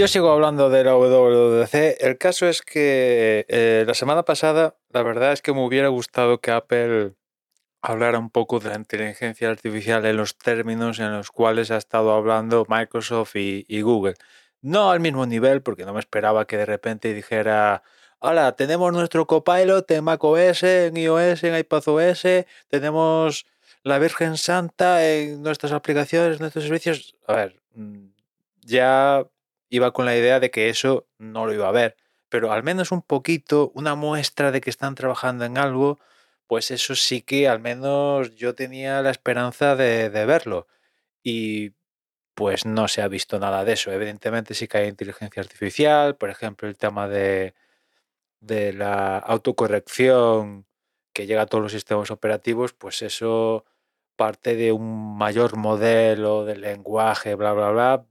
yo sigo hablando de la WWDC. El caso es que eh, la semana pasada, la verdad es que me hubiera gustado que Apple hablara un poco de la inteligencia artificial en los términos en los cuales ha estado hablando Microsoft y, y Google. No al mismo nivel, porque no me esperaba que de repente dijera, hola, tenemos nuestro copilot en macOS, en iOS, en iPadOS, tenemos la Virgen Santa en nuestras aplicaciones, en nuestros servicios. A ver, mm, ya iba con la idea de que eso no lo iba a ver, pero al menos un poquito, una muestra de que están trabajando en algo, pues eso sí que al menos yo tenía la esperanza de, de verlo. Y pues no se ha visto nada de eso. Evidentemente sí que hay inteligencia artificial, por ejemplo, el tema de, de la autocorrección que llega a todos los sistemas operativos, pues eso parte de un mayor modelo de lenguaje, bla, bla, bla,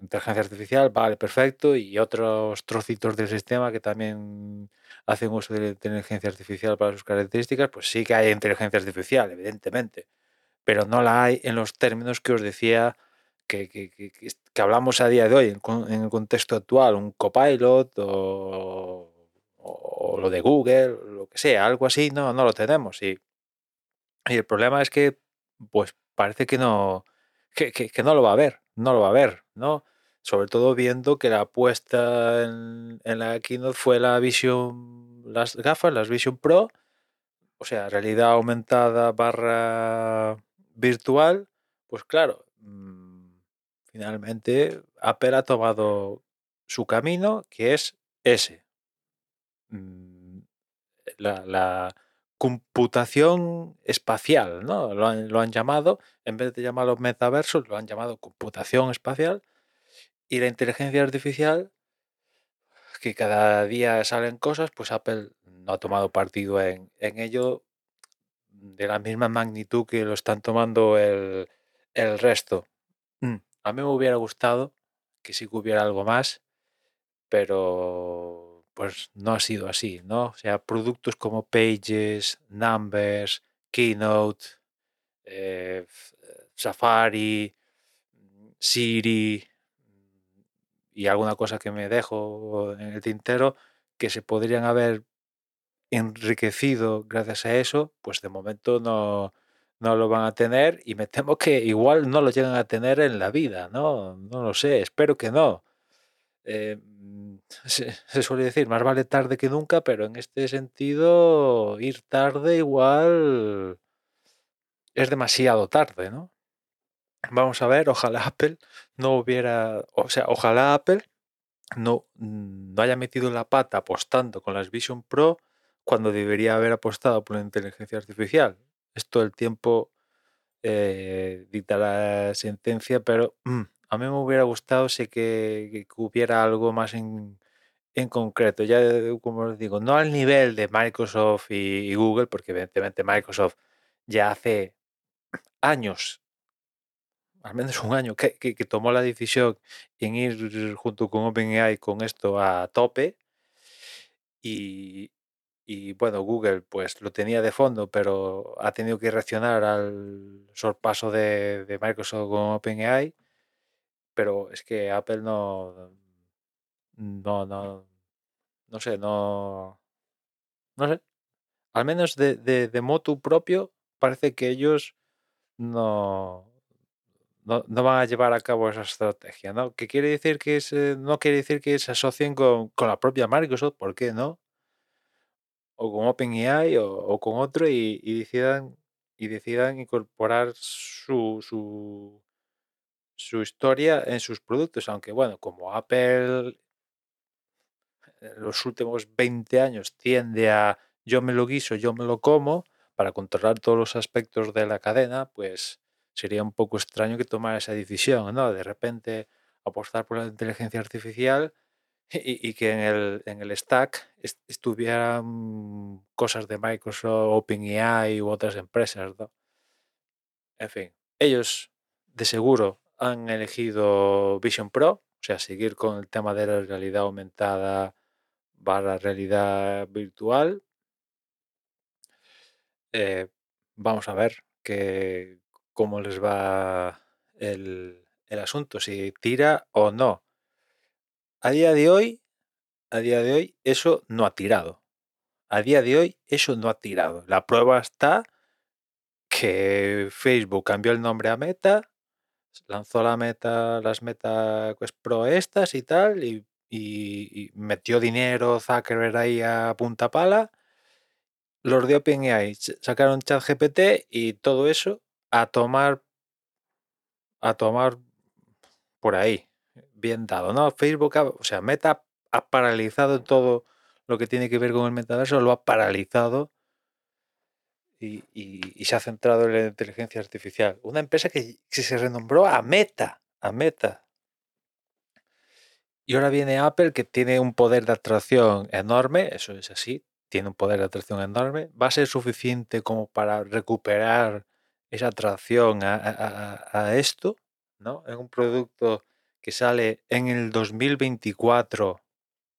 inteligencia artificial, vale, perfecto, y otros trocitos del sistema que también hacen uso de la inteligencia artificial para sus características, pues sí que hay inteligencia artificial, evidentemente, pero no la hay en los términos que os decía que, que, que, que hablamos a día de hoy, en, el contexto actual, un copilot o, lo de Google, lo que sea, algo así, no, no lo tenemos. Y, y el problema es que, pues parece que no, que, no lo va a ver, no lo va a ver, ¿no? Sobre todo viendo que la apuesta en, en la Keynote fue la Vision, las gafas, las Vision Pro, o sea, realidad aumentada barra virtual, pues claro, mmm, finalmente Apple ha tomado su camino, que es ese. La, la, computación espacial, ¿no? Lo han, llamado, en vez de llamarlo metaversos, lo han llamado computación espacial. Y la inteligencia artificial, que cada día salen cosas, pues Apple no ha tomado partido en, ello de la misma magnitud que lo están tomando el, el resto. Mm, a mí me hubiera gustado que sí que hubiera algo más, pero pues no ha sido así, ¿no? O sea, productos como Pages, Numbers, Keynote, eh, Safari, Siri y alguna cosa que me dejo en el tintero que se podrían haber enriquecido gracias a eso, pues de momento no, no lo van a tener y me temo que igual no lo llegan a tener en la vida, ¿no? No lo sé, espero que no. Eh, se, se, suele decir, más vale tarde que nunca, pero en este sentido, ir tarde igual es demasiado tarde, ¿no? Vamos a ver, ojalá Apple no hubiera, o sea, ojalá Apple no, no haya metido la pata apostando con las Vision Pro cuando debería haber apostado por la inteligencia artificial. Esto el tiempo eh, dictará sentencia, pero mm, a mí me hubiera gustado sé que, hubiera algo más en, en, concreto, ya como os digo, no al nivel de Microsoft y, Google, porque evidentemente Microsoft ya hace años, al menos un año, que, que, que tomó la decisión en ir junto con OpenAI con esto a tope. Y, y bueno, Google pues lo tenía de fondo, pero ha tenido que reaccionar al sorpaso de, de Microsoft con OpenAI pero es que Apple no, no, no, no sé, no, no sé, al menos de, de, de motu propio, parece que ellos no, no, no, van a llevar a cabo esa estrategia, ¿no? Que quiere decir que se, no quiere decir que se asocien con, con, la propia Microsoft, ¿por qué no? O con OpenAI o, o con otro y, y, decidan y decidan incorporar su, su su historia en sus productos, aunque bueno, como Apple en los últimos 20 años tiende a yo me lo guiso, yo me lo como, para controlar todos los aspectos de la cadena, pues sería un poco extraño que tomara esa decisión, ¿no? De repente apostar por la inteligencia artificial y, que en el, en el stack est estuvieran cosas de Microsoft, OpenAI u otras empresas, ¿no? En fin, ellos de seguro han elegido Vision Pro, o sea, seguir con el tema de la realidad aumentada barra realidad virtual. Eh, vamos a ver que, cómo les va el, el, asunto, si tira o no. a día de hoy, a día de hoy, eso no ha tirado. A día de hoy, eso no ha tirado. La prueba está que Facebook cambió el nombre a Meta, lanzó la Meta, las Meta Quest Pro estas y tal, y, metió dinero Zuckerberg ahí a punta pala. Los de OpenAI sacaron ChatGPT y todo eso a tomar a tomar por ahí. Bien dado, ¿no? Facebook, o sea, Meta ha paralizado todo lo que tiene que ver con el metaverso, lo ha paralizado y, se ha centrado en la inteligencia artificial. Una empresa que, se renombró a Meta, a Meta. Y ahora viene Apple que tiene un poder de atracción enorme, eso es así, tiene un poder de atracción enorme. ¿Va a ser suficiente como para recuperar esa atracción a- a esto? ¿No? Es un producto que sale en el 2024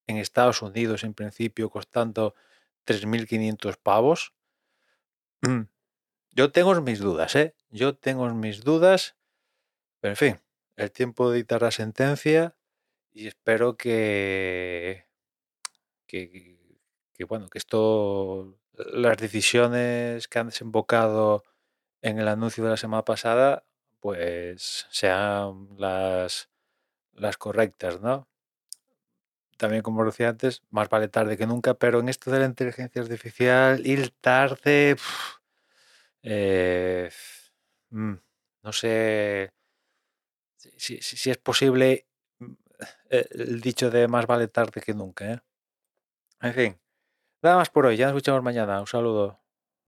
en Estados Unidos en principio costando 3.500 pavos. Mm, Yo tengo mis dudas, ¿eh? Yo tengo mis dudas, pero en fin, el tiempo dicta la sentencia y espero que, que, que, bueno, que esto, las decisiones que han desembocado en el anuncio de la semana pasada, pues sean las, las correctas, ¿no? También, como decía antes, más vale tarde que nunca, pero en esto de la inteligencia artificial, ir tarde, eh, mm, no sé si- si es posible mm, eh, el dicho de más vale tarde que nunca, ¿eh? En fin, nada más por hoy, ya nos escuchamos mañana, un saludo.